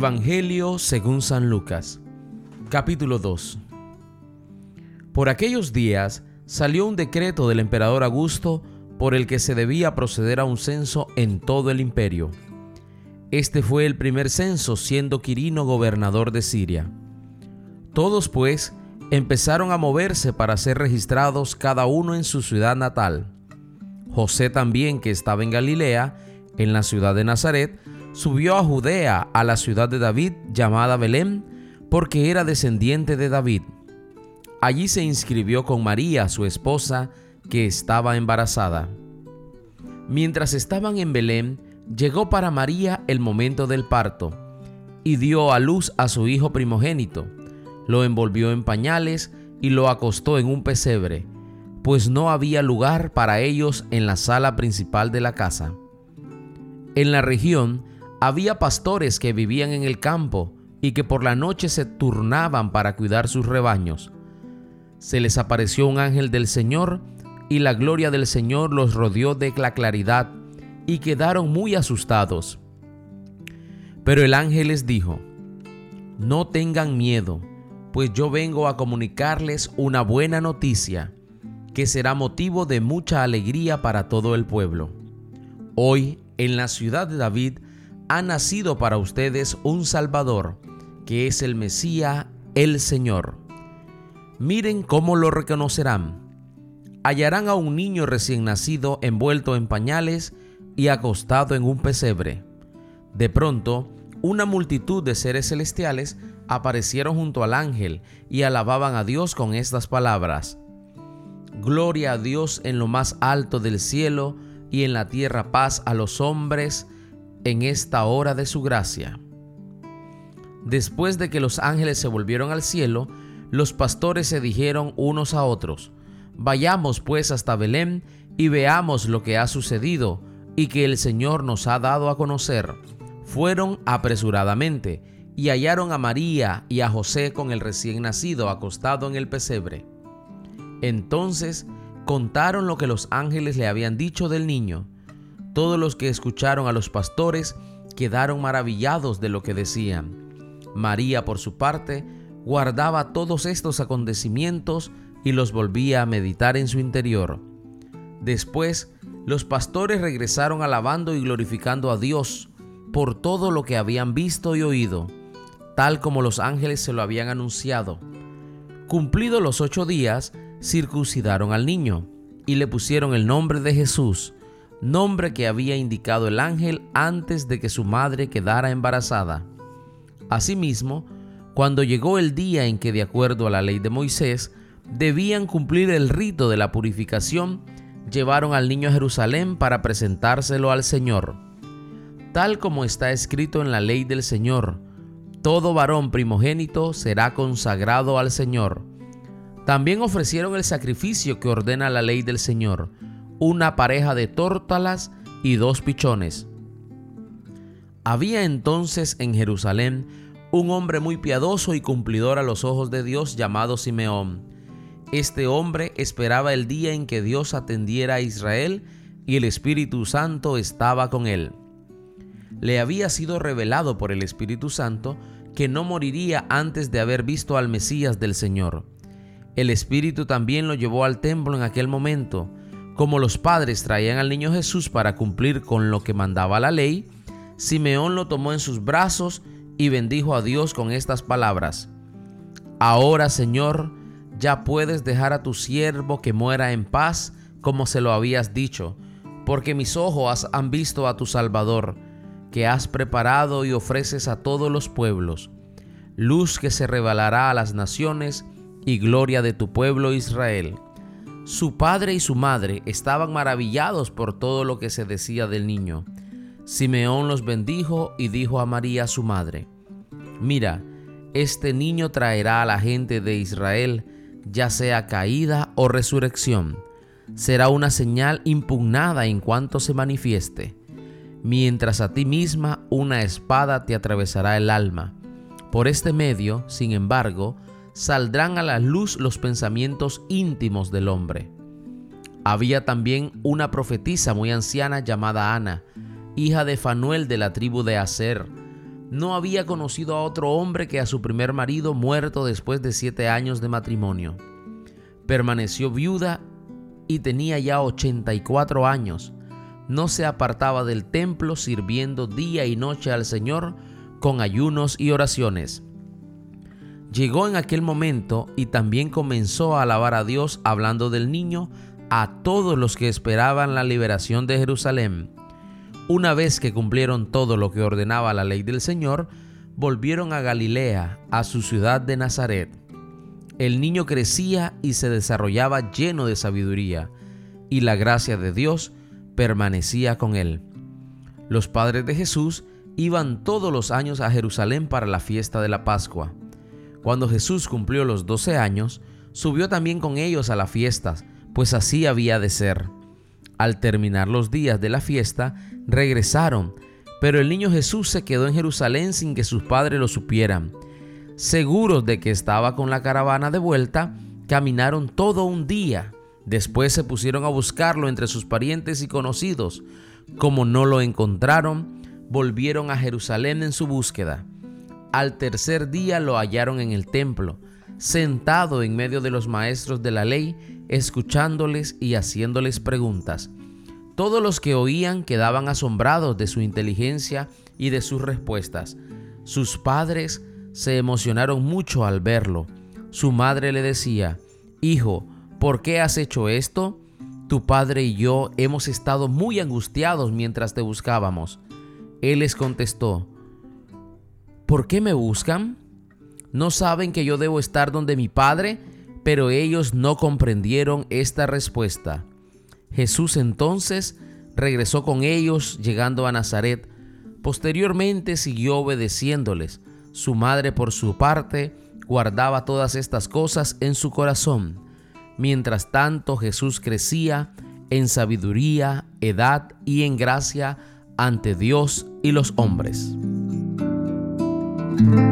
Evangelio según San Lucas Capítulo 2 Por aquellos días salió un decreto del emperador Augusto por el que se debía proceder a un censo en todo el imperio. Este fue el primer censo siendo Quirino gobernador de Siria. Todos pues empezaron a moverse para ser registrados cada uno en su ciudad natal. José también, que estaba en Galilea, en la ciudad de Nazaret, subió a Judea, a la ciudad de David, llamada Belén, porque era descendiente de David. Allí se inscribió con María, su esposa, que estaba embarazada. Mientras estaban en Belén, llegó para María el momento del parto, y dio a luz a su hijo primogénito. Lo envolvió en pañales y lo acostó en un pesebre, pues no había lugar para ellos en la sala principal de la casa. En la región había pastores que vivían en el campo y que por la noche se turnaban para cuidar sus rebaños. Se les apareció un ángel del Señor y la gloria del Señor los rodeó de la claridad y quedaron muy asustados. Pero el ángel les dijo, no tengan miedo, pues yo vengo a comunicarles una buena noticia, que será motivo de mucha alegría para todo el pueblo. Hoy, en la ciudad de David, ha nacido para ustedes un Salvador, que es el Mesías, el Señor. Miren cómo lo reconocerán. Hallarán a un niño recién nacido envuelto en pañales y acostado en un pesebre. De pronto, una multitud de seres celestiales aparecieron junto al ángel y alababan a Dios con estas palabras. Gloria a Dios en lo más alto del cielo y en la tierra paz a los hombres en esta hora de su gracia. Después de que los ángeles se volvieron al cielo, los pastores se dijeron unos a otros, Vayamos pues hasta Belén y veamos lo que ha sucedido y que el Señor nos ha dado a conocer. Fueron apresuradamente y hallaron a María y a José con el recién nacido acostado en el pesebre. Entonces contaron lo que los ángeles le habían dicho del niño todos los que escucharon a los pastores quedaron maravillados de lo que decían. María, por su parte, guardaba todos estos acontecimientos y los volvía a meditar en su interior. Después, los pastores regresaron alabando y glorificando a Dios por todo lo que habían visto y oído, tal como los ángeles se lo habían anunciado. Cumplidos los ocho días, circuncidaron al niño y le pusieron el nombre de Jesús, nombre que había indicado el ángel antes de que su madre quedara embarazada. Asimismo, cuando llegó el día en que, de acuerdo a la ley de Moisés, debían cumplir el rito de la purificación, llevaron al niño a Jerusalén para presentárselo al Señor. Tal como está escrito en la ley del Señor, todo varón primogénito será consagrado al Señor. También ofrecieron el sacrificio que ordena la ley del Señor, una pareja de tórtalas y dos pichones. Había entonces en Jerusalén un hombre muy piadoso y cumplidor a los ojos de Dios llamado Simeón. Este hombre esperaba el día en que Dios atendiera a Israel y el Espíritu Santo estaba con él. Le había sido revelado por el Espíritu Santo que no moriría antes de haber visto al Mesías del Señor. El Espíritu también lo llevó al templo en aquel momento, como los padres traían al niño Jesús para cumplir con lo que mandaba la ley, Simeón lo tomó en sus brazos y bendijo a Dios con estas palabras. Ahora, Señor, ya puedes dejar a tu siervo que muera en paz, como se lo habías dicho, porque mis ojos han visto a tu Salvador, que has preparado y ofreces a todos los pueblos, luz que se revelará a las naciones y gloria de tu pueblo Israel. Su padre y su madre estaban maravillados por todo lo que se decía del niño. Simeón los bendijo y dijo a María su madre, Mira, este niño traerá a la gente de Israel, ya sea caída o resurrección. Será una señal impugnada en cuanto se manifieste, mientras a ti misma una espada te atravesará el alma. Por este medio, sin embargo, saldrán a la luz los pensamientos íntimos del hombre. Había también una profetisa muy anciana llamada Ana, hija de Fanuel de la tribu de Aser. no había conocido a otro hombre que a su primer marido muerto después de siete años de matrimonio. Permaneció viuda y tenía ya 84 años. No se apartaba del templo sirviendo día y noche al Señor con ayunos y oraciones. Llegó en aquel momento y también comenzó a alabar a Dios hablando del niño a todos los que esperaban la liberación de Jerusalén. Una vez que cumplieron todo lo que ordenaba la ley del Señor, volvieron a Galilea, a su ciudad de Nazaret. El niño crecía y se desarrollaba lleno de sabiduría, y la gracia de Dios permanecía con él. Los padres de Jesús iban todos los años a Jerusalén para la fiesta de la Pascua. Cuando Jesús cumplió los doce años, subió también con ellos a las fiestas, pues así había de ser. Al terminar los días de la fiesta, regresaron, pero el niño Jesús se quedó en Jerusalén sin que sus padres lo supieran. Seguros de que estaba con la caravana de vuelta, caminaron todo un día. Después se pusieron a buscarlo entre sus parientes y conocidos. Como no lo encontraron, volvieron a Jerusalén en su búsqueda. Al tercer día lo hallaron en el templo, sentado en medio de los maestros de la ley, escuchándoles y haciéndoles preguntas. Todos los que oían quedaban asombrados de su inteligencia y de sus respuestas. Sus padres se emocionaron mucho al verlo. Su madre le decía, Hijo, ¿por qué has hecho esto? Tu padre y yo hemos estado muy angustiados mientras te buscábamos. Él les contestó, ¿Por qué me buscan? ¿No saben que yo debo estar donde mi Padre? Pero ellos no comprendieron esta respuesta. Jesús entonces regresó con ellos llegando a Nazaret. Posteriormente siguió obedeciéndoles. Su madre por su parte guardaba todas estas cosas en su corazón. Mientras tanto Jesús crecía en sabiduría, edad y en gracia ante Dios y los hombres. Thank you